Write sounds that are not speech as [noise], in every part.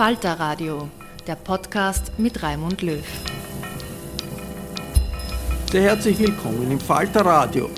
Falter Radio, der Podcast mit Raimund Löw. Sehr herzlich willkommen im Falter Radio.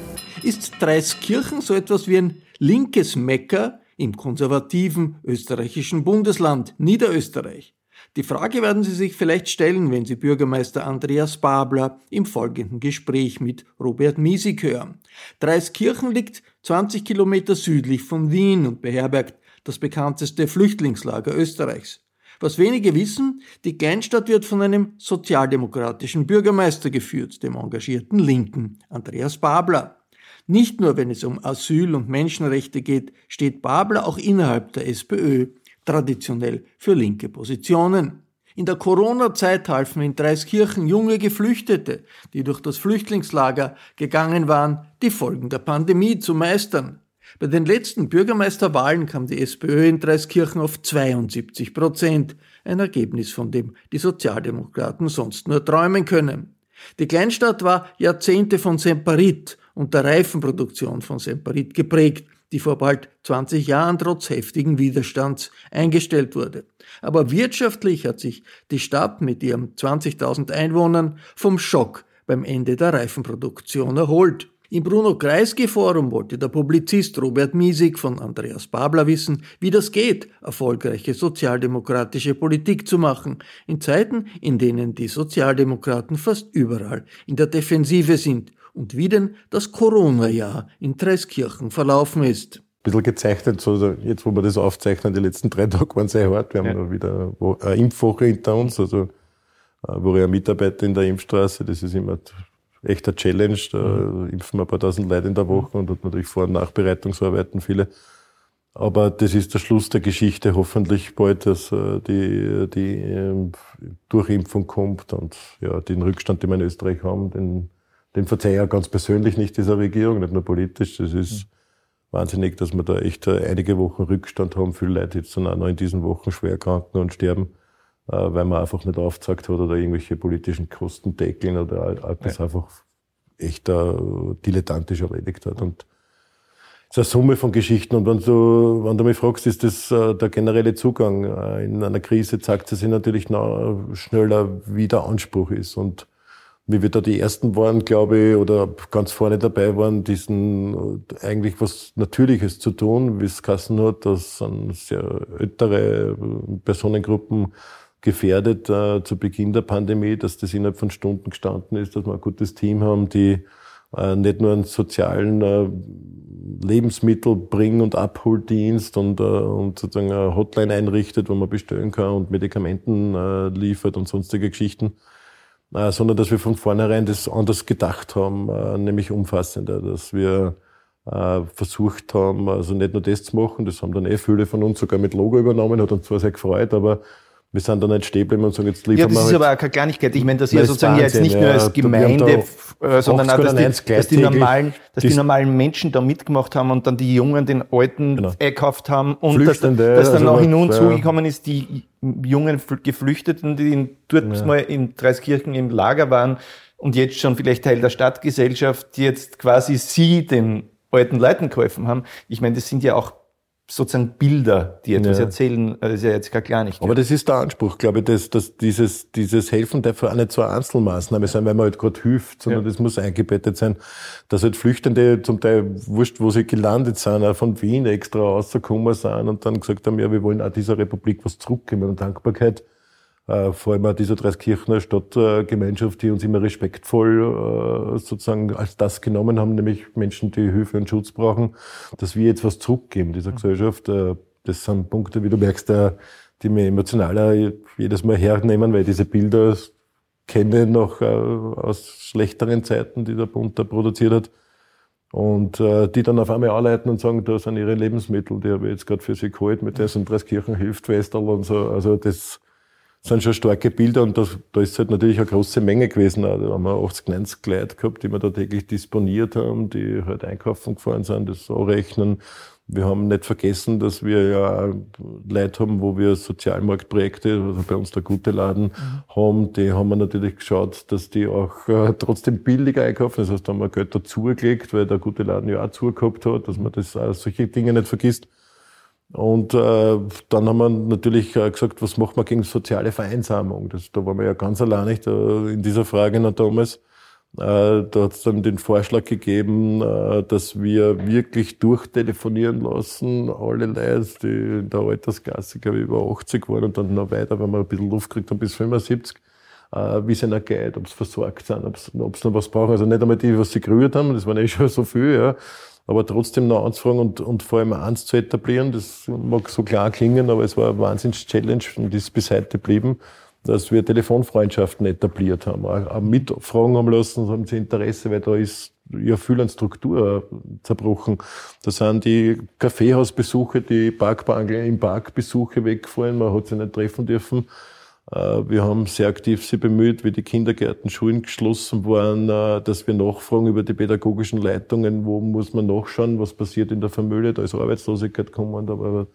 Ist Dreiskirchen so etwas wie ein linkes Mecker im konservativen österreichischen Bundesland Niederösterreich? Die Frage werden Sie sich vielleicht stellen, wenn Sie Bürgermeister Andreas Babler im folgenden Gespräch mit Robert Miesig hören. Dreiskirchen liegt 20 Kilometer südlich von Wien und beherbergt das bekannteste Flüchtlingslager Österreichs. Was wenige wissen, die Kleinstadt wird von einem sozialdemokratischen Bürgermeister geführt, dem engagierten Linken, Andreas Babler. Nicht nur, wenn es um Asyl und Menschenrechte geht, steht Babler auch innerhalb der SPÖ traditionell für linke Positionen. In der Corona-Zeit halfen in Dreiskirchen junge Geflüchtete, die durch das Flüchtlingslager gegangen waren, die Folgen der Pandemie zu meistern. Bei den letzten Bürgermeisterwahlen kam die SPÖ in Dreiskirchen auf 72 Prozent, ein Ergebnis, von dem die Sozialdemokraten sonst nur träumen können. Die Kleinstadt war Jahrzehnte von Semperit und der Reifenproduktion von Semperit geprägt, die vor bald 20 Jahren trotz heftigen Widerstands eingestellt wurde. Aber wirtschaftlich hat sich die Stadt mit ihren 20.000 Einwohnern vom Schock beim Ende der Reifenproduktion erholt. Im Bruno Kreisky Forum wollte der Publizist Robert Miesig von Andreas Babler wissen, wie das geht, erfolgreiche sozialdemokratische Politik zu machen, in Zeiten, in denen die Sozialdemokraten fast überall in der Defensive sind und wie denn das Corona-Jahr in Dreiskirchen verlaufen ist. Ein bisschen gezeichnet, so jetzt wo wir das aufzeichnen, die letzten drei Tage waren sehr hart. Wir haben ja. wieder eine Impfwoche hinter uns, also äh, wo ich Mitarbeiter in der Impfstraße, das ist immer echter Challenge. Da mhm. impfen wir ein paar tausend Leute in der Woche und hat natürlich Vor- und Nachbereitungsarbeiten viele. Aber das ist der Schluss der Geschichte. Hoffentlich bald, dass äh, die, die ähm, Durchimpfung kommt und ja, den Rückstand, den wir in Österreich haben, den, den verzeihe ich auch ganz persönlich nicht dieser Regierung, nicht nur politisch. Das ist mhm. wahnsinnig, dass wir da echt äh, einige Wochen Rückstand haben. Viele Leute jetzt dann auch noch in diesen Wochen schwer kranken und sterben. Äh, weil man einfach nicht aufgezeigt hat oder irgendwelche politischen Kosten deckeln oder das ja. einfach echt uh, dilettantisch erledigt hat. Und es ist eine Summe von Geschichten. Und wenn du, wenn du mich fragst, ist das uh, der generelle Zugang. Uh, in einer Krise zeigt es sich natürlich noch schneller, wie der Anspruch ist. Und wie wir da die Ersten waren, glaube ich, oder ganz vorne dabei waren, diesen eigentlich was Natürliches zu tun, wie es Kassen hat, dass sehr ältere Personengruppen gefährdet äh, zu Beginn der Pandemie, dass das innerhalb von Stunden gestanden ist, dass wir ein gutes Team haben, die äh, nicht nur einen sozialen äh, Lebensmittelbring- und Abholdienst und, äh, und sozusagen eine Hotline einrichtet, wo man bestellen kann und Medikamenten äh, liefert und sonstige Geschichten, äh, sondern dass wir von vornherein das anders gedacht haben, äh, nämlich umfassender, dass wir äh, versucht haben, also nicht nur das zu machen, das haben dann eh viele von uns sogar mit Logo übernommen, hat uns zwar sehr gefreut, aber wir sind da nicht stehen bleiben und sagen, jetzt liefern wir. Ja, das ist halt aber auch keine Kleinigkeit. Ich meine, dass ihr sozusagen jetzt nicht nur als Gemeinde, äh, sondern auch, dass die, dass die, normalen, dass die normalen Menschen da mitgemacht haben und dann die Jungen den Alten genau. eingekauft haben und dass, dass dann also noch hinzugekommen ist, die jungen Geflüchteten, die in, dort ja. mal in Dreiskirchen im Lager waren und jetzt schon vielleicht Teil der Stadtgesellschaft, die jetzt quasi sie den alten Leuten geholfen haben. Ich meine, das sind ja auch sozusagen Bilder, die etwas ja. erzählen, das ist ja jetzt gar klar nicht. Aber das ist der Anspruch, glaube ich, dass, dass dieses, dieses Helfen darf auch nicht so eine Einzelmaßnahme sein, weil man halt gerade hilft, sondern ja. das muss eingebettet sein, dass halt Flüchtende zum Teil wurscht, wo sie gelandet sind, auch von Wien extra rausgekommen sind und dann gesagt haben, ja, wir wollen auch dieser Republik was zurückgeben und Dankbarkeit äh, vor allem auch dieser Dreiskirchener Stadtgemeinschaft, die uns immer respektvoll äh, sozusagen als das genommen haben, nämlich Menschen, die Hilfe und Schutz brauchen, dass wir jetzt was zurückgeben dieser Gesellschaft. Äh, das sind Punkte, wie du merkst, die mir emotionaler jedes Mal hernehmen, weil diese Bilder kenne noch aus schlechteren Zeiten, die der Bund da produziert hat. Und äh, die dann auf einmal anleiten und sagen, da sind ihre Lebensmittel, die habe ich jetzt gerade für sie geholt, mit dessen Dreiskirchen hilft Westerl und so. Also das sind schon starke Bilder und da, da ist halt natürlich eine große Menge gewesen. Da haben wir 80, 90 Leute gehabt, die wir da täglich disponiert haben, die halt einkaufen gefahren sind, das so rechnen. Wir haben nicht vergessen, dass wir ja Leute haben, wo wir Sozialmarktprojekte, also bei uns der Gute Laden mhm. haben, die haben wir natürlich geschaut, dass die auch äh, trotzdem billiger einkaufen. Das heißt, da haben wir Geld dazugelegt, weil der Gute Laden ja auch zugehabt hat, dass man das auch solche Dinge nicht vergisst. Und äh, dann haben wir natürlich äh, gesagt, was macht man gegen soziale Vereinsamung? Das, da waren wir ja ganz allein nicht äh, in dieser Frage noch damals. Äh, da hat es dann den Vorschlag gegeben, äh, dass wir wirklich durchtelefonieren lassen, alle Leute, die in der Altersklasse, glaube ich, über 80 waren und dann noch weiter, wenn wir ein bisschen Luft gekriegt haben, bis 75, äh, wie es ihnen geht, ob sie versorgt sind, ob sie noch was brauchen. Also nicht einmal die, was sie gerührt haben, das waren eh schon so viel, ja aber trotzdem noch anzufragen und, und vor allem eins zu etablieren. Das mag so klar klingen, aber es war eine Wahnsinns-Challenge und ist bis heute geblieben, dass wir Telefonfreundschaften etabliert haben. Auch mitfragen haben lassen, haben sie Interesse, weil da ist ja viel an Struktur zerbrochen. Da sind die Kaffeehausbesuche, die Parkbangel im Parkbesuche weggefallen, man hat sie nicht treffen dürfen. Äh, wir haben sehr aktiv sie bemüht, wie die Kindergärten, Schulen geschlossen waren, äh, dass wir nachfragen über die pädagogischen Leitungen, wo muss man nachschauen, was passiert in der Familie. Da ist Arbeitslosigkeit gekommen, aber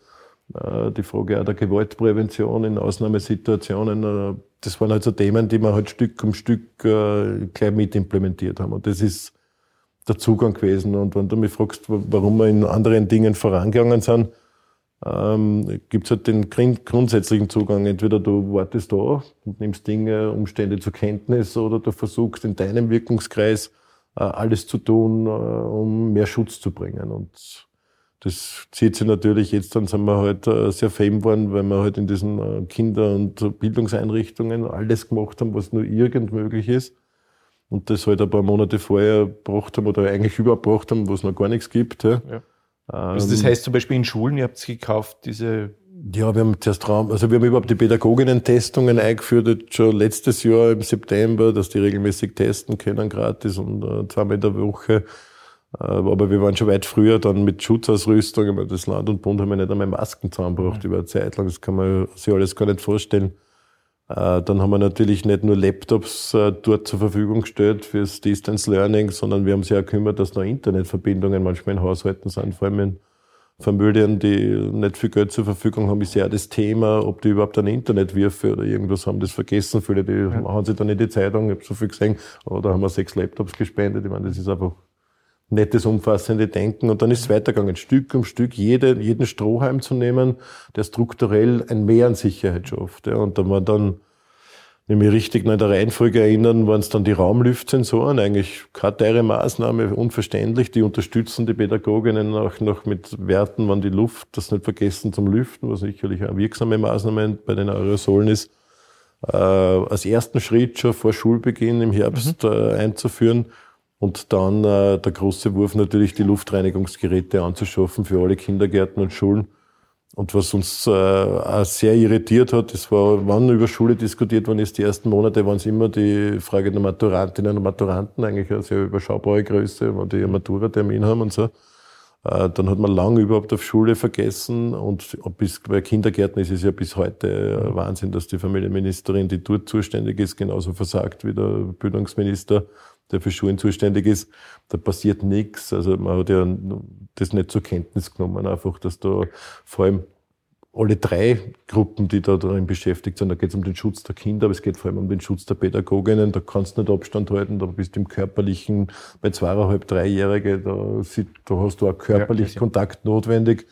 äh, die Frage auch der Gewaltprävention in Ausnahmesituationen, das waren halt so Themen, die wir halt Stück um Stück gleich mit implementiert haben. Und das ist der Zugang gewesen. Und wenn du mich fragst, warum wir in anderen Dingen vorangegangen sind, ähm, gibt es halt den grundsätzlichen Zugang. Entweder du wartest da und nimmst Dinge, Umstände zur Kenntnis oder du versuchst in deinem Wirkungskreis äh, alles zu tun, äh, um mehr Schutz zu bringen. Und das zieht sich natürlich, jetzt dann sind wir halt äh, sehr fame worden, weil wir halt in diesen äh, Kinder- und Bildungseinrichtungen alles gemacht haben, was nur irgend möglich ist. Und das halt ein paar Monate vorher gebracht haben oder eigentlich überbracht haben, wo es noch gar nichts gibt. Ja. ja. Also das ähm, heißt zum Beispiel in Schulen, ihr habt es gekauft, diese ja, wir haben zuerst Raum, also wir haben überhaupt die Pädagoginnen-Testungen eingeführt, schon letztes Jahr im September, dass die regelmäßig testen können, gratis und äh, zweimal in der Woche. Äh, aber wir waren schon weit früher dann mit Schutzausrüstung. Meine, das Land und Bund haben ja nicht einmal Masken zusammengebracht mhm. über eine Zeit lang. Das kann man sich alles gar nicht vorstellen. Äh, dann haben wir natürlich nicht nur Laptops äh, dort zur Verfügung gestellt fürs Distance Learning, sondern wir haben sich auch gekümmert, dass noch Internetverbindungen manchmal in Haushalten sind, vor allem in Familien, die nicht viel Geld zur Verfügung haben, ist ja das Thema, ob die überhaupt ein Internet wirfen oder irgendwas haben das vergessen. Viele, die ja. machen sich dann in die Zeitung, ich habe so viel gesehen, oder haben wir sechs Laptops gespendet. Ich meine, das ist einfach nettes, umfassende Denken. Und dann ist es weitergegangen, Stück um Stück jede, jeden Strohhalm zu nehmen, der strukturell ein Mehr an Sicherheit schafft. Ja. Und dann war dann, wenn ich mich richtig noch in der Reihenfolge erinnern, waren es dann die Raumlüftsensoren, eigentlich keine teure Maßnahme, unverständlich. Die unterstützen die Pädagoginnen auch noch mit Werten, wann die Luft, das nicht vergessen zum Lüften, was sicherlich eine wirksame Maßnahme bei den Aerosolen ist, äh, als ersten Schritt schon vor Schulbeginn im Herbst mhm. äh, einzuführen Und dann äh, der große Wurf natürlich, die Luftreinigungsgeräte anzuschaffen für alle Kindergärten und Schulen. Und was uns äh, auch sehr irritiert hat, das war, wann über Schule diskutiert worden ist, die ersten Monate waren es immer die Frage der Maturantinnen und Maturanten, eigentlich eine sehr überschaubare Größe, wenn die Maturatermin haben und so. Äh, dann hat man lange überhaupt auf Schule vergessen und bis, bei Kindergärten ist es ja bis heute Wahnsinn, dass die Familienministerin, die dort zuständig ist, genauso versagt wie der Bildungsminister, der für Schulen zuständig ist. Da passiert nichts. Also man hat ja das nicht zur Kenntnis genommen, einfach, dass da vor allem alle drei Gruppen, die da darin beschäftigt sind. Da geht es um den Schutz der Kinder, aber es geht vor allem um den Schutz der Pädagoginnen. Da kannst du nicht Abstand halten, da bist du im körperlichen, bei zweieinhalb, dreijährige, da, da hast du auch körperlich ja, Kontakt notwendig.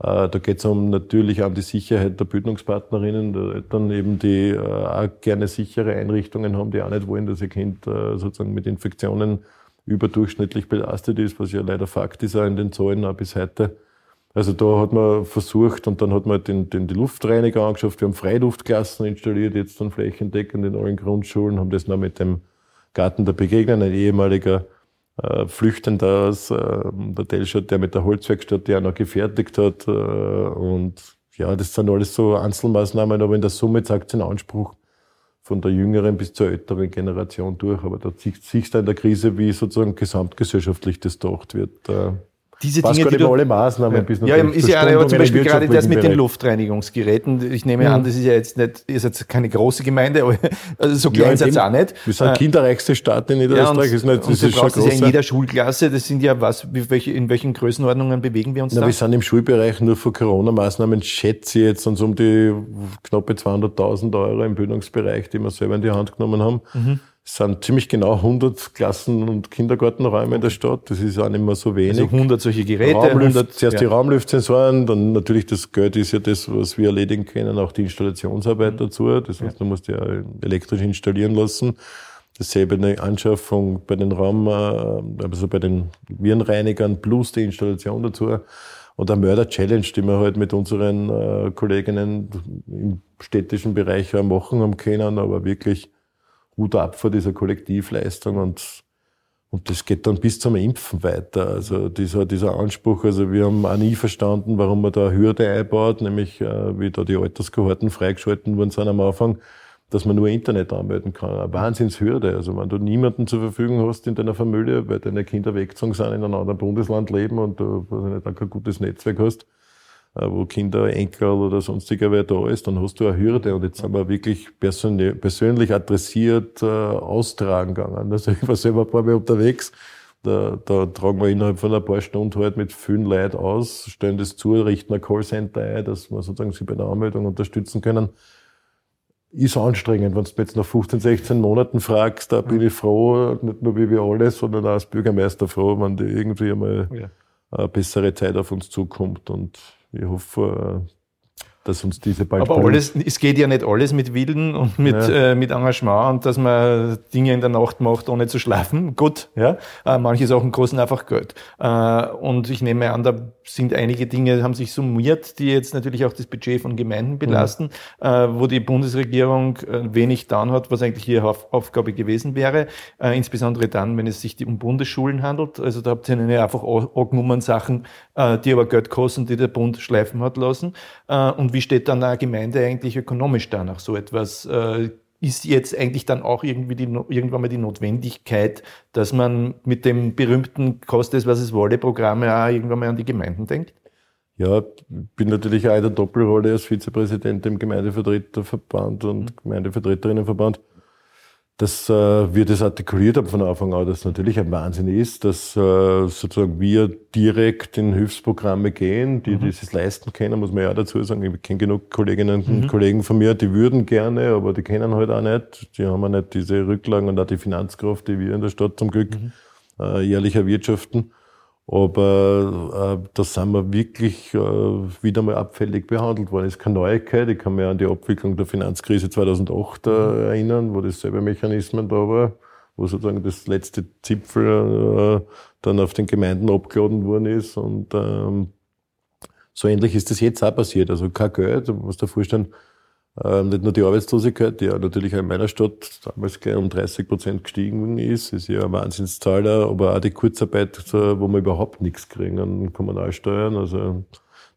Äh, da geht es um natürlich um die Sicherheit der Bildungspartnerinnen, der Eltern eben, die äh, auch gerne sichere Einrichtungen haben, die auch nicht wollen, dass ihr Kind äh, sozusagen mit Infektionen überdurchschnittlich belastet ist, was ja leider Fakt ist auch in den Zahlen auch bis heute. Also da hat man versucht und dann hat man den, den, die Luftreiniger angeschafft. Wir haben Freiluftklassen installiert, jetzt dann flächendeckend in allen Grundschulen, haben das noch mit dem Garten der Begegnung, ein ehemaliger äh, Flüchtender aus äh, der Telstadt, der mit der Holzwerkstatt die auch noch gefertigt hat. Äh, und ja, das sind alles so Einzelmaßnahmen, aber in der Summe zeigt es einen Anspruch von der jüngeren bis zur älteren Generation durch. Aber da siehst du in der Krise, wie sozusagen gesamtgesellschaftlich das gedacht wird. Äh, diese Dinge, die du, alle Maßnahmen ja, bis Ja, ist ja eine, zum Beispiel gerade das mit den Luftreinigungsgeräten. Ich nehme mhm. an, das ist ja jetzt nicht, ihr seid keine große Gemeinde, aber [laughs] also so klein ja, seid ihr auch nicht. Wir sind äh, kinderreichste Stadt in Niederösterreich. Ja, ist nicht, das ist schon das ja in jeder Schulklasse. Das sind ja was, welche, in welchen Größenordnungen bewegen wir uns Na, da? Wir sind im Schulbereich nur für Corona-Maßnahmen, schätze ich jetzt, uns um die knappe 200.000 Euro im Bildungsbereich, die wir selber in die Hand genommen haben. Mhm. Es sind ziemlich genau 100 Klassen- und Kindergartenräume in der Stadt. Das ist auch nicht mehr so wenig. Also 100 solche Geräte. Raumluft, 100, zuerst ja. die Raumluftsensoren, dann natürlich das Geld ist ja das, was wir erledigen können, auch die Installationsarbeit mhm. dazu. Das heißt, du musst ja elektrisch installieren lassen. Dasselbe eine Anschaffung bei den Raum, äh, also bei den Virenreinigern plus die Installation dazu. Und eine Mörder-Challenge, die wir halt mit unseren äh, Kolleginnen im städtischen Bereich auch machen haben können, aber wirklich Hut ab vor dieser Kollektivleistung und, und das geht dann bis zum Impfen weiter. Also dieser, dieser Anspruch, also wir haben auch nie verstanden, warum man da eine Hürde einbaut, nämlich äh, wie da die Alterskohorten freigeschalten worden sind am Anfang, dass man nur Internet anmelden kann. Eine Wahnsinnshürde. Also wenn du niemanden zur Verfügung hast in deiner Familie, weil deine Kinder weggezogen sind, in einem anderen Bundesland leben und du weiß nicht, kein gutes Netzwerk hast, äh, wo Kinder, Enkel oder sonstiger wer da ist, dann hast du eine Hürde und jetzt sind wir wirklich persönlich adressiert äh, austragen gegangen. Also ich war selber ein paar Mal unterwegs, da, da tragen wir innerhalb von ein paar Stunden halt mit vielen Leuten aus, stellen das zu, richten ein Callcenter ein, dass wir sozusagen sie bei der Anmeldung unterstützen können. Ist anstrengend, wenn du jetzt nach 15, 16 Monaten fragst, da bin ich froh, nicht nur wie wir alle, sondern auch als Bürgermeister froh, wenn die irgendwie einmal ja. eine bessere Zeit auf uns zukommt und ich hoffe, dass uns diese bald Aber alles, es geht ja nicht alles mit Willen und mit, ja. äh, mit Engagement und dass man Dinge in der Nacht macht, ohne zu schlafen. [laughs] Gut, ja. Äh, manche Sachen kosten einfach Geld. Äh, und ich nehme an, da sind einige Dinge, haben sich summiert, die jetzt natürlich auch das Budget von Gemeinden belasten, ja. äh, wo die Bundesregierung äh, wenig dann hat, was eigentlich ihre Aufgabe gewesen wäre. Äh, insbesondere dann, wenn es sich um Bundesschulen handelt. Also da habt ihr eine einfach angenommen Sachen, äh, die aber Geld kosten, die der Bund schleifen hat lassen. Äh, und wie steht dann eine Gemeinde eigentlich ökonomisch da nach so etwas? Äh, ist jetzt eigentlich dann auch irgendwie die, irgendwann mal die Notwendigkeit, dass man mit dem berühmten Kostes, was es wolle Programme auch irgendwann mal an die Gemeinden denkt? Ja, bin natürlich auch in der Doppelrolle als Vizepräsident im Gemeindevertreterverband und mhm. Gemeindevertreterinnenverband dass äh, wir das artikuliert haben von Anfang an, dass natürlich ein Wahnsinn ist, dass äh, sozusagen wir direkt in Hilfsprogramme gehen, die, mhm. das leisten können, muss man ja dazu sagen. Ich kenne genug Kolleginnen und mhm. Kollegen von mir, die würden gerne, aber die kennen halt auch nicht. Die haben auch nicht diese Rücklagen und auch die Finanzkraft, die wir in der Stadt zum Glück mhm. äh, jährlich erwirtschaften. Aber äh, da sind wir wirklich äh, wieder mal abfällig behandelt worden. Das ist keine Neuigkeit. Ich kann mich an die Abwicklung der Finanzkrise 2008 äh, mhm. erinnern, wo dasselbe Mechanismen da war, wo sozusagen das letzte Zipfel äh, dann auf den Gemeinden abgeladen worden ist. Und ähm, so ähnlich ist das jetzt auch passiert. Also kein Geld, musst dir vorstellen, Ähm, nicht nur die Arbeitslosigkeit, die ja natürlich auch in meiner Stadt damals gleich um 30 Prozent gestiegen ist, ist ja eine Wahnsinnszahl, aber auch die Kurzarbeit, wo wir überhaupt nichts kriegen an Kommunalsteuern. Also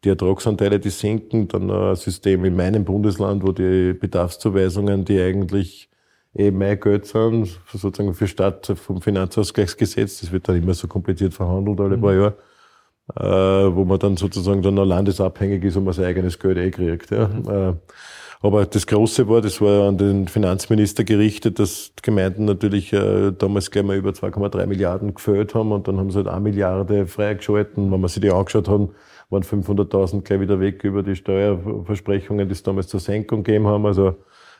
die Ertragsanteile, die sinken, dann ein System in meinem Bundesland, wo die Bedarfszuweisungen, die eigentlich eh mein Geld sind, sozusagen für Stadt vom Finanzausgleichsgesetz, das wird dann immer so kompliziert verhandelt alle mhm. paar Jahre, äh, wo man dann sozusagen dann noch landesabhängig ist und man sein eigenes Geld eh kriegt. Ja. Mhm. Äh, aber das Große war, das war an den Finanzminister gerichtet, dass die Gemeinden natürlich äh, damals gleich mal über 2,3 Milliarden gefällt haben und dann haben sie halt eine Milliarde freigeschalten. Wenn man sich die angeschaut haben, waren 500.000 gleich wieder weg über die Steuerversprechungen, die es damals zur Senkung gegeben haben. Also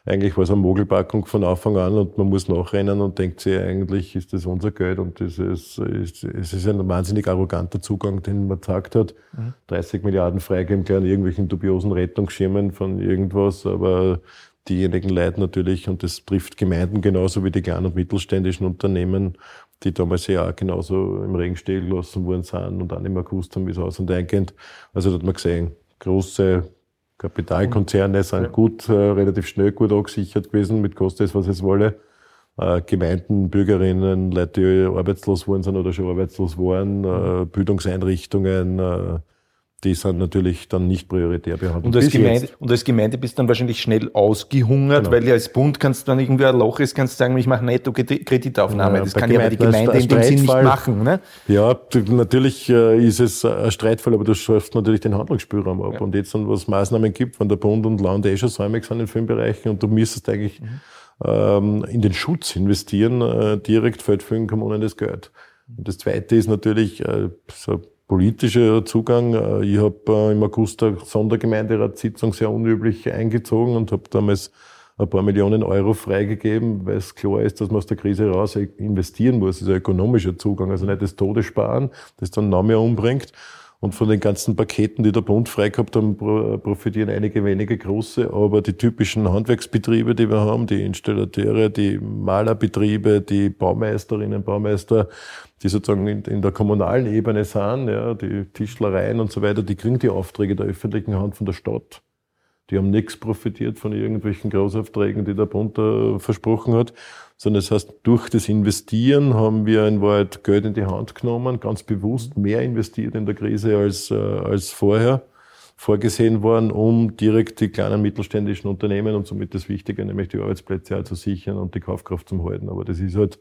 eigentlich war es eine Mogelpackung von Anfang an und man muss nachrennen und denkt sich, eigentlich ist das unser Geld und das ist, ist, es ist ein wahnsinnig arroganter Zugang, den man gesagt hat. Mhm. 30 Milliarden freigeben, klar an irgendwelchen dubiosen Rettungsschirmen von irgendwas, aber diejenigen leiden natürlich, und das trifft Gemeinden genauso wie die kleinen und mittelständischen Unternehmen, die damals ja auch genauso im Regen stehen gelassen worden sind und auch nicht mehr gewusst haben, wie es aus und eingeht. Also da hat man gesehen, große Kapitalkonzerne sind gut, äh, relativ schnell gut angesichert gewesen, mit Kosten es, was es wolle. Äh, Gemeinden, Bürgerinnen, Leute, die arbeitslos worden sind oder schon arbeitslos waren, äh, Bildungseinrichtungen, äh, die sind natürlich dann nicht prioritär behandelt. Und als, Gemeinde, und als Gemeinde bist du dann wahrscheinlich schnell ausgehungert, genau. weil ja als Bund kannst du, wenn irgendwie ein Loch ist, kannst du sagen, ich mache Netto-Kreditaufnahme. Ja, das kann ja die Gemeinde in dem Sinn nicht machen. Ne? Ja, natürlich äh, ist es ein Streitfall, aber du schaffst natürlich den Handlungsspielraum ab. Ja. Und jetzt, es Maßnahmen gibt, wenn der Bund und Land eh schon säumig sind in vielen Bereichen und du müsstest eigentlich mhm. ähm, in den Schutz investieren, äh, direkt fällt vielen Kommunen das Geld. Und das Zweite ist natürlich äh, so politischer Zugang. Äh, ich habe äh, im August eine Sondergemeinderatssitzung sehr unüblich eingezogen und habe damals ein paar Millionen Euro freigegeben, weil es klar ist, dass man aus der Krise raus investieren muss. Das ist ein ökonomischer Zugang, also nicht das Todessparen, das dann noch mehr umbringt. Und von den ganzen Paketen, die der Bund frei gehabt haben, profitieren einige wenige große, aber die typischen Handwerksbetriebe, die wir haben, die Installateure, die Malerbetriebe, die Baumeisterinnen, Baumeister, die sozusagen in, in der kommunalen Ebene sind, ja, die Tischlereien und so weiter, die kriegen die Aufträge der öffentlichen Hand von der Stadt. Die haben nichts profitiert von irgendwelchen Großaufträgen, die der Bund da versprochen hat, sondern das heißt, durch das Investieren haben wir in Wahrheit Geld in die Hand genommen, ganz bewusst mehr investiert in der Krise als, äh, als vorher vorgesehen worden, um direkt die kleinen mittelständischen Unternehmen und somit das Wichtige, nämlich die Arbeitsplätze auch zu sichern und die Kaufkraft zu halten. Aber das ist halt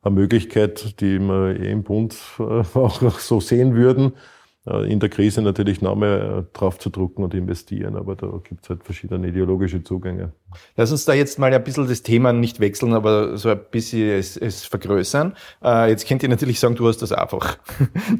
eine Möglichkeit, die wir eh im Bund äh, [laughs] auch so sehen würden. Äh, in der Krise natürlich noch mehr äh, drauf zu drucken und investieren, aber da gibt es halt verschiedene ideologische Zugänge. Lass uns da jetzt mal ein bisschen das Thema nicht wechseln, aber so ein bisschen es, es vergrößern. Äh, jetzt könnt ihr natürlich sagen, du hast das einfach. [laughs]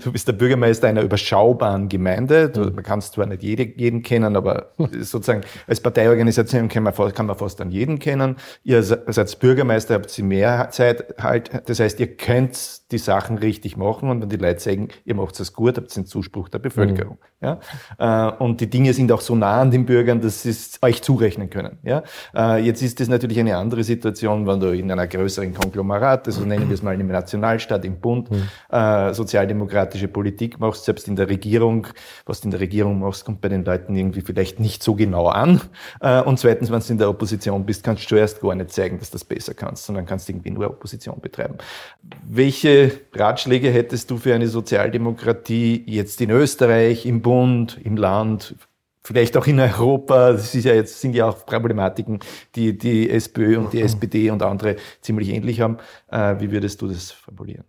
Du bist der Bürgermeister einer überschaubaren Gemeinde. Du, man kann zwar nicht jede, jeden kennen, aber sozusagen als Parteiorganisation kann man, kann man fast an jeden kennen. Ihr seid Bürgermeister, habt sie mehr Zeit halt. Das heißt, ihr könnt die Sachen richtig machen und wenn die Leute sagen, ihr macht es gut, habt ihr den Zuspruch der Bevölkerung. Mhm. Ja? Äh, und die Dinge sind auch so nah an den Bürgern, dass sie es euch zurechnen können. Ja? Äh, jetzt ist das natürlich eine andere Situation, wenn du in einer größeren Konglomerat, also nennen wir es mal im Nationalstaat, im Bund, mhm. sozialdemokratische Politik machst, selbst in der Regierung, was du in der Regierung machst, kommt bei den Leuten irgendwie vielleicht nicht so genau an. Äh, und zweitens, wenn du in der Opposition bist, kannst du zuerst gar nicht zeigen, dass du das besser kannst, sondern kannst irgendwie nur Opposition betreiben. Welche Ratschläge hättest du für eine Sozialdemokratie jetzt in Österreich, im Bund, im Land, vielleicht auch in Europa, das ist ja jetzt, sind ja auch Problematiken, die die SPÖ und die SPD und andere ziemlich ähnlich haben. Äh, wie würdest du das formulieren?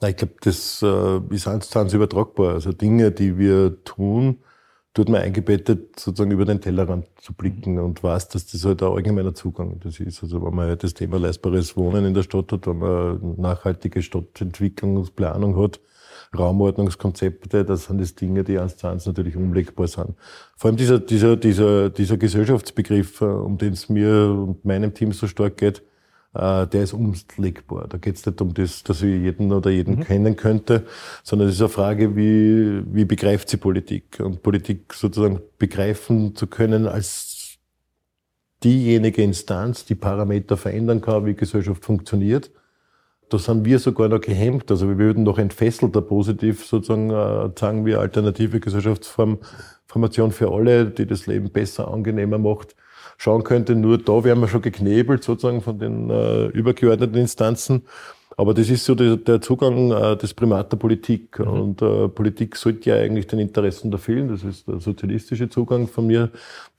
Na, ich glaube, das äh, ist eins zu eins übertragbar. Also Dinge, die wir tun, tut man eingebettet, sozusagen über den Tellerrand zu blicken und weiß, dass das halt ein allgemeiner Zugang das ist. Also wenn man halt das Thema leistbares Wohnen in der Stadt hat, wenn man nachhaltige Stadtentwicklungsplanung hat, Raumordnungskonzepte, das sind das Dinge, die eins zu eins natürlich umlegbar sind. Vor allem dieser, dieser, dieser, dieser Gesellschaftsbegriff, äh, um den es mir und meinem Team so stark geht, äh, der ist umlegbar. Da geht es nicht um das, dass ich jeden oder jeden mhm. kennen könnte, sondern es ist eine Frage, wie, wie begreift sie Politik? Und Politik sozusagen begreifen zu können als diejenige Instanz, die Parameter verändern kann, wie Gesellschaft funktioniert da sind wir sogar noch gehemmt. Also wir würden noch entfesselter positiv sozusagen äh, sagen wir alternative Gesellschaftsform, Formation für alle, die das Leben besser, angenehmer macht. schauen könnte. Nur da wären wir schon geknebelt sozusagen von den äh, übergeordneten Instanzen. Aber das ist so der, der Zugang äh, des Primat der Politik. Mhm. Und äh, Politik sollte ja eigentlich den Interessen der vielen, das ist der sozialistische Zugang von mir,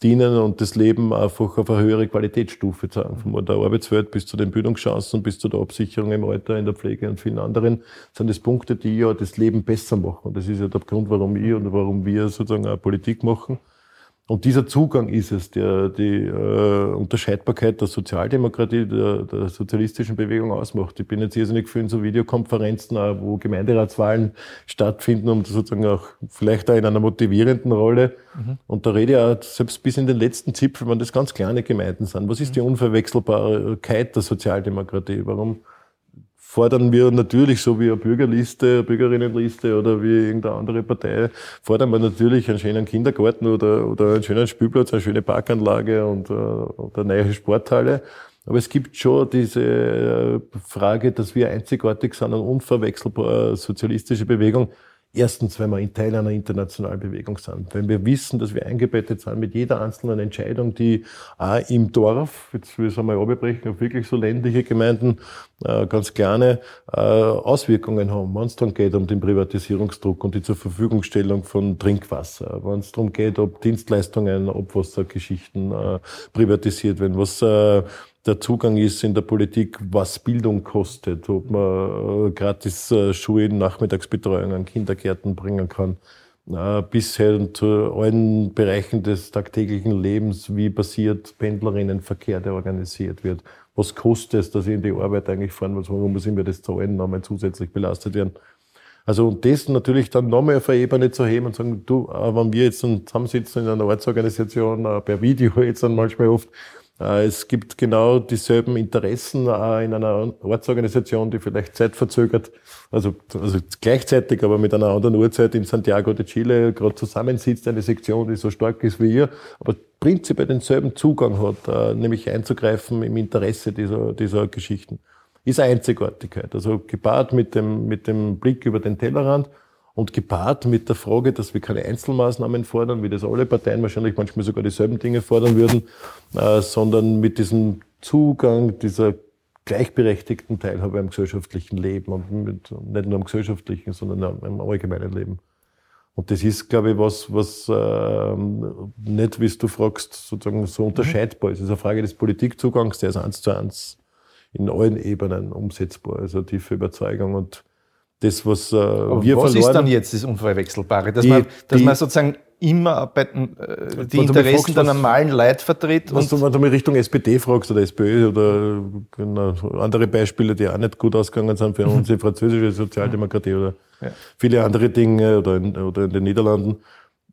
dienen und das Leben einfach auf eine höhere Qualitätsstufe zeigen. Von der Arbeitswelt bis zu den Bildungschancen, bis zu der Absicherung im Alter, in der Pflege und vielen anderen, sind das Punkte, die ja das Leben besser machen. Und das ist ja der Grund, warum ich und warum wir sozusagen auch Politik machen. Und dieser Zugang ist es, der die äh, Unterscheidbarkeit der Sozialdemokratie, der, der sozialistischen Bewegung ausmacht. Ich bin jetzt irrsinnig viel in so Videokonferenzen, auch, wo Gemeinderatswahlen stattfinden, um sozusagen auch vielleicht auch in einer motivierenden Rolle. Mhm. Und da rede ich auch selbst bis in den letzten Zipfel, wenn das ganz kleine Gemeinden sind. Was ist die Unverwechselbarkeit der Sozialdemokratie? Warum fordern wir natürlich, so wie eine Bürgerliste, eine Bürgerinnenliste oder wie irgendeine andere Partei, fordern wir natürlich einen schönen Kindergarten oder, oder einen schönen Spielplatz, eine schöne Parkanlage und, äh, und eine neue Sporthalle. Aber es gibt schon diese äh, Frage, dass wir einzigartig sind und unverwechselbar sozialistische Bewegung. Erstens, wenn wir in Teil einer internationalen Bewegung sind. Wenn wir wissen, dass wir eingebettet sind mit jeder einzelnen Entscheidung, die auch im Dorf, jetzt will ich es einmal abbrechen, auf wirklich so ländliche Gemeinden, äh, ganz kleine äh, Auswirkungen haben. Wenn es darum geht, um den Privatisierungsdruck und die zur Verfügungstellung von Trinkwasser, wenn es darum geht, ob Dienstleistungen, Abwassergeschichten äh, privatisiert werden, was der Zugang ist in der Politik, was Bildung kostet, ob man äh, gratis äh, Schulen, Nachmittagsbetreuung an Kindergärten bringen kann, äh, bis hin zu allen Bereichen des tagtäglichen Lebens, wie passiert Pendlerinnenverkehr, der organisiert wird. Was kostet es, dass ich in die Arbeit eigentlich fahren muss? Warum muss ich mir das zahlen, nochmal zusätzlich belastet werden? Also und das natürlich dann nochmal auf eine Ebene zu heben und sagen, du, wenn wir jetzt zusammensitzen in einer Ortsorganisation, per Video jetzt dann manchmal oft, äh, es gibt genau dieselben Interessen äh, in einer Ortsorganisation, die vielleicht zeitverzögert, also, also gleichzeitig, aber mit einer anderen Uhrzeit in Santiago de Chile gerade zusammensitzt, eine Sektion, die so stark ist wie ihr, aber prinzipiell denselben Zugang hat, äh, nämlich einzugreifen im Interesse dieser, dieser Geschichten. Ist Einzigartigkeit. Also gepaart mit dem, mit dem Blick über den Tellerrand und gepaart mit der Frage, dass wir keine Einzelmaßnahmen fordern, wie das alle Parteien wahrscheinlich manchmal sogar dieselben Dinge fordern würden, äh, sondern mit diesem Zugang dieser gleichberechtigten Teilhabe am gesellschaftlichen Leben und mit, nicht nur am gesellschaftlichen, sondern am allgemeinen Leben. Und das ist, glaube ich, was, was äh, nicht, wie du fragst, sozusagen so unterscheidbar ist. Es ist eine Frage des Politikzugangs, der ist eins zu eins in allen Ebenen umsetzbar. Also tiefe Überzeugung und das, was äh, wir was verloren... Was ist dann jetzt das Unverwechselbare? Dass, die, man, dass die, man sozusagen immer bei, äh, die Interessen fragst, der normalen Leute vertritt. Und du, wenn du mal Richtung SPD fragst oder SPÖ oder genau, andere Beispiele, die auch nicht gut ausgegangen sind für unsere französische Sozialdemokratie oder ja. viele andere Dinge oder in, oder in den Niederlanden,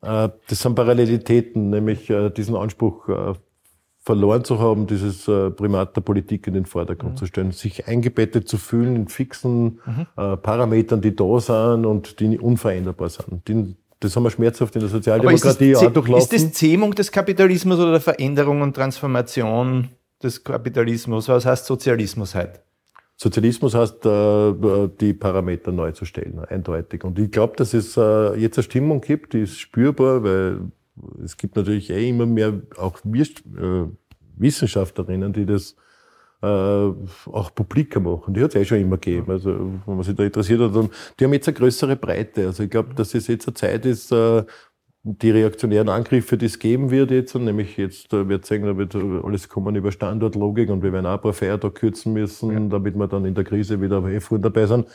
äh, das sind Parallelitäten, nämlich äh, diesen Anspruch äh, verloren zu haben, dieses äh, Primat der Politik in den Vordergrund mhm. zu stellen, sich eingebettet zu fühlen in fixen mhm. äh, Parametern, die da sind und die unveränderbar sind. Die, das haben wir schmerzhaft in der Sozialdemokratie auch durchlaufen. Ist das Zähmung des Kapitalismus oder der Veränderung und Transformation des Kapitalismus? Was heißt Sozialismus heute? Sozialismus heißt, äh, die Parameter neu zu stellen, eindeutig. Und ich glaube, dass es jetzt eine Stimmung gibt, die ist spürbar, weil es gibt natürlich eh immer mehr auch äh, Wissenschaftlerinnen, die das äh, auch publiker machen. Die hat es eh schon immer gegeben. Also, wenn man sich da interessiert hat, die haben jetzt eine größere Breite. Also ich glaube, dass es jetzt eine Zeit ist, äh, die reaktionären Angriffe, die es geben wird jetzt, nämlich jetzt wird sagen, da wird alles kommen über Standortlogik und wir werden auch ein paar Feiertage kürzen müssen, ja. damit wir dann in der Krise wieder eh voll dabei sind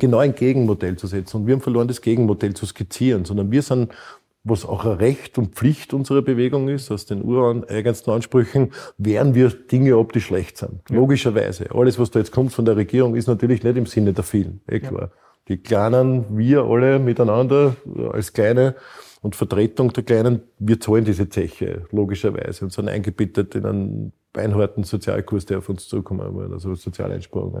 genau ein Gegenmodell zu setzen. Und wir haben verloren, das Gegenmodell zu skizzieren, sondern wir sind was auch ein Recht und Pflicht unserer Bewegung ist, aus den ureigensten Ansprüchen, wehren wir Dinge ob die schlecht sind. Ja. Logischerweise. Alles, was da jetzt kommt von der Regierung, ist natürlich nicht im Sinne der vielen. Eh klar. Ja. Die Kleinen, wir alle miteinander als Kleine und Vertretung der Kleinen, wir zahlen diese Zeche, logischerweise, und sind eingebettet in einen beinharten Sozialkurs, der auf uns zukommen wird, also Sozialeinsparungen.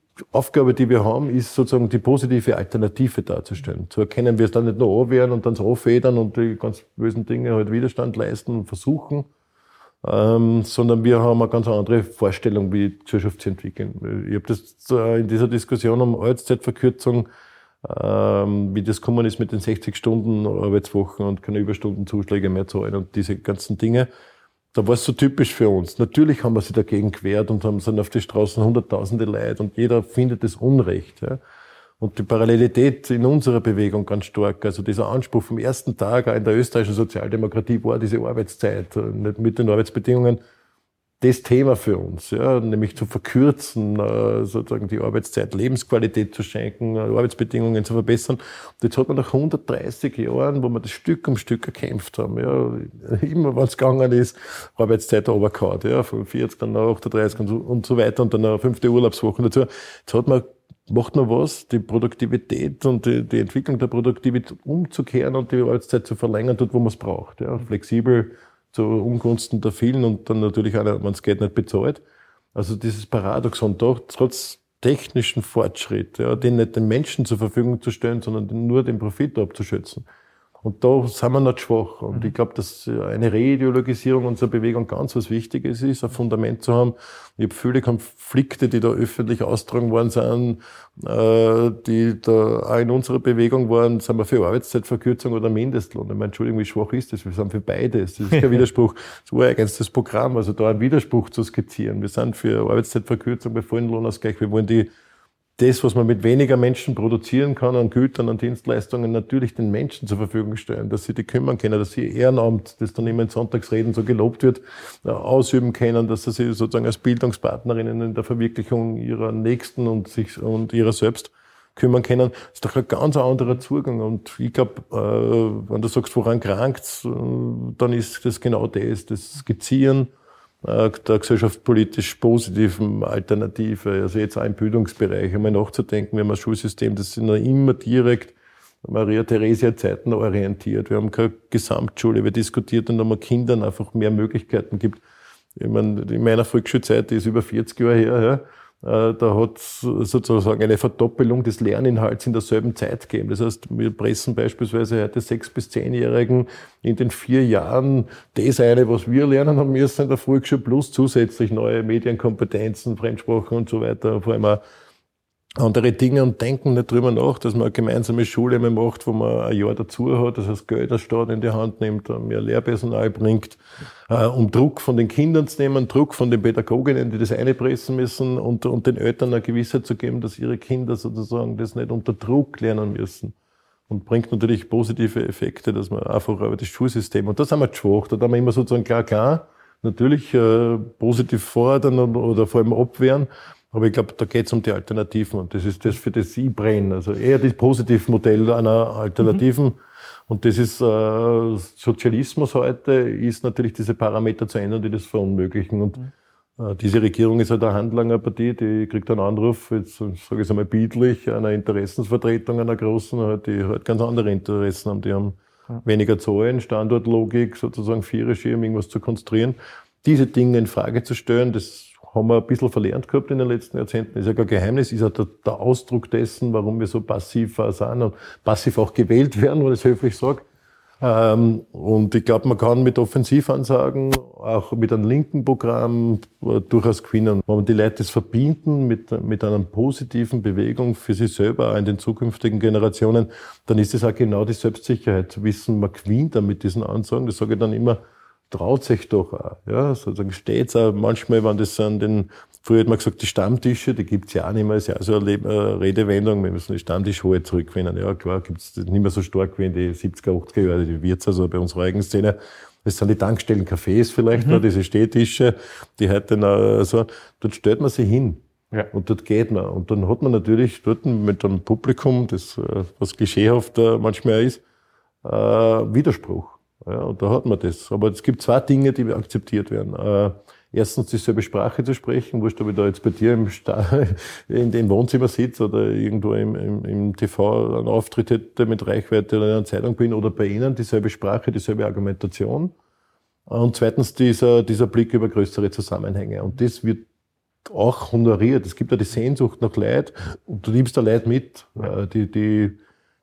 Aufgabe, die wir haben, ist sozusagen die positive Alternative darzustellen. Zu erkennen, wir es dann nicht nur anwehren und dann so anfedern und die ganz bösen Dinge halt Widerstand leisten und versuchen, ähm, sondern wir haben eine ganz andere Vorstellung, wie die Gesellschaft zu entwickeln. Ich habe das in dieser Diskussion um Arbeitszeitverkürzung, ähm, wie das gekommen ist mit den 60 Stunden Arbeitswochen und keine Überstundenzuschläge mehr zahlen und diese ganzen Dinge da war es so typisch für uns. Natürlich haben wir sie dagegen gewehrt und haben sind auf die Straßen hunderttausende Leute und jeder findet es Unrecht. Ja. Und die Parallelität in unserer Bewegung ganz stark. Also dieser Anspruch vom ersten Tag in der österreichischen Sozialdemokratie war diese Arbeitszeit, nicht mit den Arbeitsbedingungen das Thema für uns, ja, nämlich zu verkürzen, äh, sozusagen die Arbeitszeit, Lebensqualität zu schenken, äh, Arbeitsbedingungen zu verbessern. Und jetzt hat man nach 130 Jahren, wo wir das Stück um Stück erkämpft haben, ja, immer wenn gegangen ist, Arbeitszeit runtergehauen, ja, von 40 dann nach 38 und so, und so weiter und dann eine fünfte Urlaubswoche dazu. Jetzt hat man macht man was, die Produktivität und die, die Entwicklung der Produktivität umzukehren und die Arbeitszeit zu verlängern, dort wo man es braucht. Ja. Flexibel, zu Ungunsten der vielen und dann natürlich auch, wenn es geht, nicht bezahlt. Also dieses Paradoxon, doch trotz technischen Fortschritt, ja, den nicht den Menschen zur Verfügung zu stellen, sondern nur den Profit abzuschätzen. Und da sind wir nicht schwach. Und mhm. ich glaube, dass eine Reideologisierung unserer Bewegung ganz was Wichtiges ist, ein Fundament zu haben. Ich habe viele Konflikte, die da öffentlich austragen worden sind, äh, die da auch in unserer Bewegung waren, sind wir für Arbeitszeitverkürzung oder Mindestlohn. Ich meine, Entschuldigung, wie schwach ist das? Wir sind für beides. Das ist kein [laughs] Widerspruch. Das war eigentlich das Programm, also da einen Widerspruch zu skizzieren. Wir sind für Arbeitszeitverkürzung bei vollen Lohnausgleich. Wir wollen die das, was man mit weniger Menschen produzieren kann, an Gütern, an Dienstleistungen, natürlich den Menschen zur Verfügung stellen, dass sie die kümmern können, dass sie Ehrenamt, das dann immer in Sonntagsreden so gelobt wird, äh, ausüben können, dass sie sozusagen als Bildungspartnerinnen in der Verwirklichung ihrer Nächsten und sich und ihrer selbst kümmern können. Das ist doch ein ganz anderer Zugang. Und ich glaube, äh, wenn du sagst, woran krankt's, äh, dann ist das genau das, das Skizzieren, der gesellschaftspolitisch positiven Alternative, also jetzt auch im Bildungsbereich, einmal nachzudenken. Wir haben ein Schulsystem, das sich noch immer direkt Maria Theresia Zeiten orientiert. Wir haben keine Gesamtschule. Wir diskutieren, ob man Kindern einfach mehr Möglichkeiten gibt. Ich meine, in meiner Volksschulzeit, die ist über 40 Jahre her, ja, äh, da hat es sozusagen eine Verdoppelung des Lerninhalts in derselben Zeit gegeben. Das heißt, wir pressen beispielsweise heute sechs- bis zehnjährigen in den vier Jahren das eine, was wir lernen haben müssen in der Volksschule, plus zusätzlich neue Medienkompetenzen, Fremdsprachen und so weiter, vor allem auch andere Dinge und denken nicht drüber nach, dass man eine gemeinsame Schule immer macht, wo man ein Jahr dazu hat, das heißt Geld als Staat in die Hand nimmt, mehr Lehrpersonal bringt, äh, um Druck von den Kindern zu nehmen, Druck von den Pädagoginnen, die das einpressen müssen und, und den Eltern eine Gewissheit zu geben, dass ihre Kinder sozusagen das nicht unter Druck lernen müssen. Und bringt natürlich positive Effekte, dass man einfach über das Schulsystem, und da sind wir schwach, da haben wir immer sozusagen klar, klar, natürlich äh, positiv fordern oder vor allem abwehren, aber ich glaube, da geht es um die Alternativen und das ist das, für das brenne. Also eher das Positivmodell einer Alternativen. Mhm. Und das ist äh, Sozialismus heute, ist natürlich diese Parameter zu ändern, die das verunmöglichen. Und mhm. äh, diese Regierung ist halt eine Handlangerpartie, die kriegt einen Anruf, jetzt sage ich es einmal bildlich, einer Interessensvertretung einer großen, halt, die halt ganz andere Interessen haben. Die haben ja. weniger Zahlen, Standortlogik, sozusagen vier Regime, irgendwas zu konstruieren. Diese Dinge in Frage zu stellen, das haben wir ein bisschen verlernt gehabt in den letzten Jahrzehnten. Ist ja kein Geheimnis, ist ja der, der Ausdruck dessen, warum wir so passiv sind und passiv auch gewählt [laughs] werden, wenn ich es höflich sage. Ähm, und ich glaube, man kann mit Offensivansagen, auch mit einem linken Programm äh, durchaus gewinnen. Wenn man die Leute das verbinden mit, mit einer positiven Bewegung für sich selber, auch in den zukünftigen Generationen, dann ist es auch genau die Selbstsicherheit, zu wissen, man gewinnt dann mit diesen Ansagen. Das sage ich dann immer, traut sich doch auch. Ja, sozusagen steht's auch manchmal, wenn das an den, früher hat man gesagt, die Stammtische, die gibt's ja auch nicht mehr, ist ja auch so eine Redewendung, wir müssen die Stammtischhohe zurückgewinnen. Ja, klar, gibt's nicht mehr so stark wie in die 70er, 80er Jahre, die Wirts, also bei unserer eigenen Szene. Das sind die Tankstellen Cafés vielleicht mhm. noch, diese Stehtische, die heute noch so, dort stellt man sich hin. Ja. Und dort geht man. Und dann hat man natürlich dort mit einem Publikum, das, äh, was klischeehaft manchmal ist, äh, Widerspruch. Ja, und da hat man das. Aber es gibt zwei Dinge, die akzeptiert werden. Äh, erstens dieselbe Sprache zu sprechen, wurscht, ob ich da jetzt bei dir im [laughs] in dem Wohnzimmer sitze oder irgendwo im, im, im TV einen Auftritt hätte mit Reichweite oder in einer Zeitung bin oder bei Ihnen dieselbe Sprache, dieselbe Argumentation. Und zweitens dieser, dieser Blick über größere Zusammenhänge. Und das wird auch honoriert. Es gibt ja die Sehnsucht nach Leid und du nimmst da Leid mit. Äh, die, die,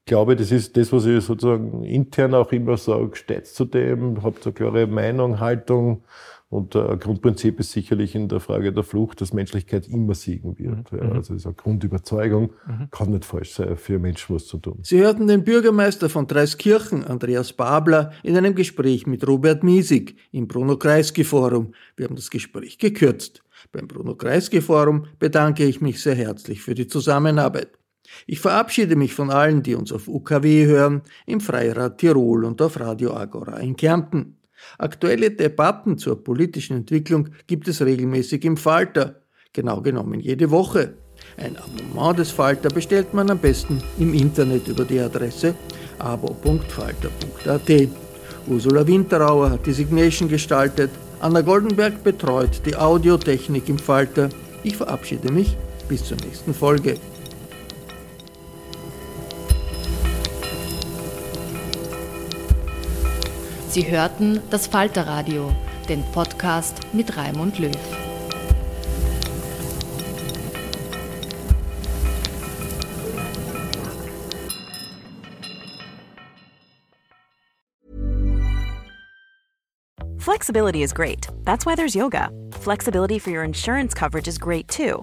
glaube, das ist das, was ich sozusagen intern auch immer sage, steht zu dem, habt eine klare Meinung, Haltung. Und äh, ein Grundprinzip ist sicherlich in der Frage der Flucht, dass Menschlichkeit immer siegen wird. Mhm. Ja, also das ist eine Grundüberzeugung, mhm. kann nicht falsch sein, für Menschen was zu tun. Sie hörten den Bürgermeister von Dreiskirchen, Andreas Babler, in einem Gespräch mit Robert Miesig im Bruno-Kreisky-Forum. Wir haben das Gespräch gekürzt. Beim Bruno-Kreisky-Forum bedanke ich mich sehr herzlich für die Zusammenarbeit. Ich verabschiede mich von allen, die uns auf UKW hören, im Freirad Tirol und auf Radio Agora in Kärnten. Aktuelle Debatten zur politischen Entwicklung gibt es regelmäßig im Falter, genau genommen jede Woche. Ein Abonnement des Falter bestellt man am besten im Internet über die Adresse abo.falter.at. Ursula Winterauer hat die Signation gestaltet, Anna Goldenberg betreut die Audiotechnik im Falter. Ich verabschiede mich bis zur nächsten Folge. Sie hörten das Falterradio, den Podcast mit Raimund Löw. Flexibility is great. That's why there's yoga. Flexibility for your insurance coverage is great too.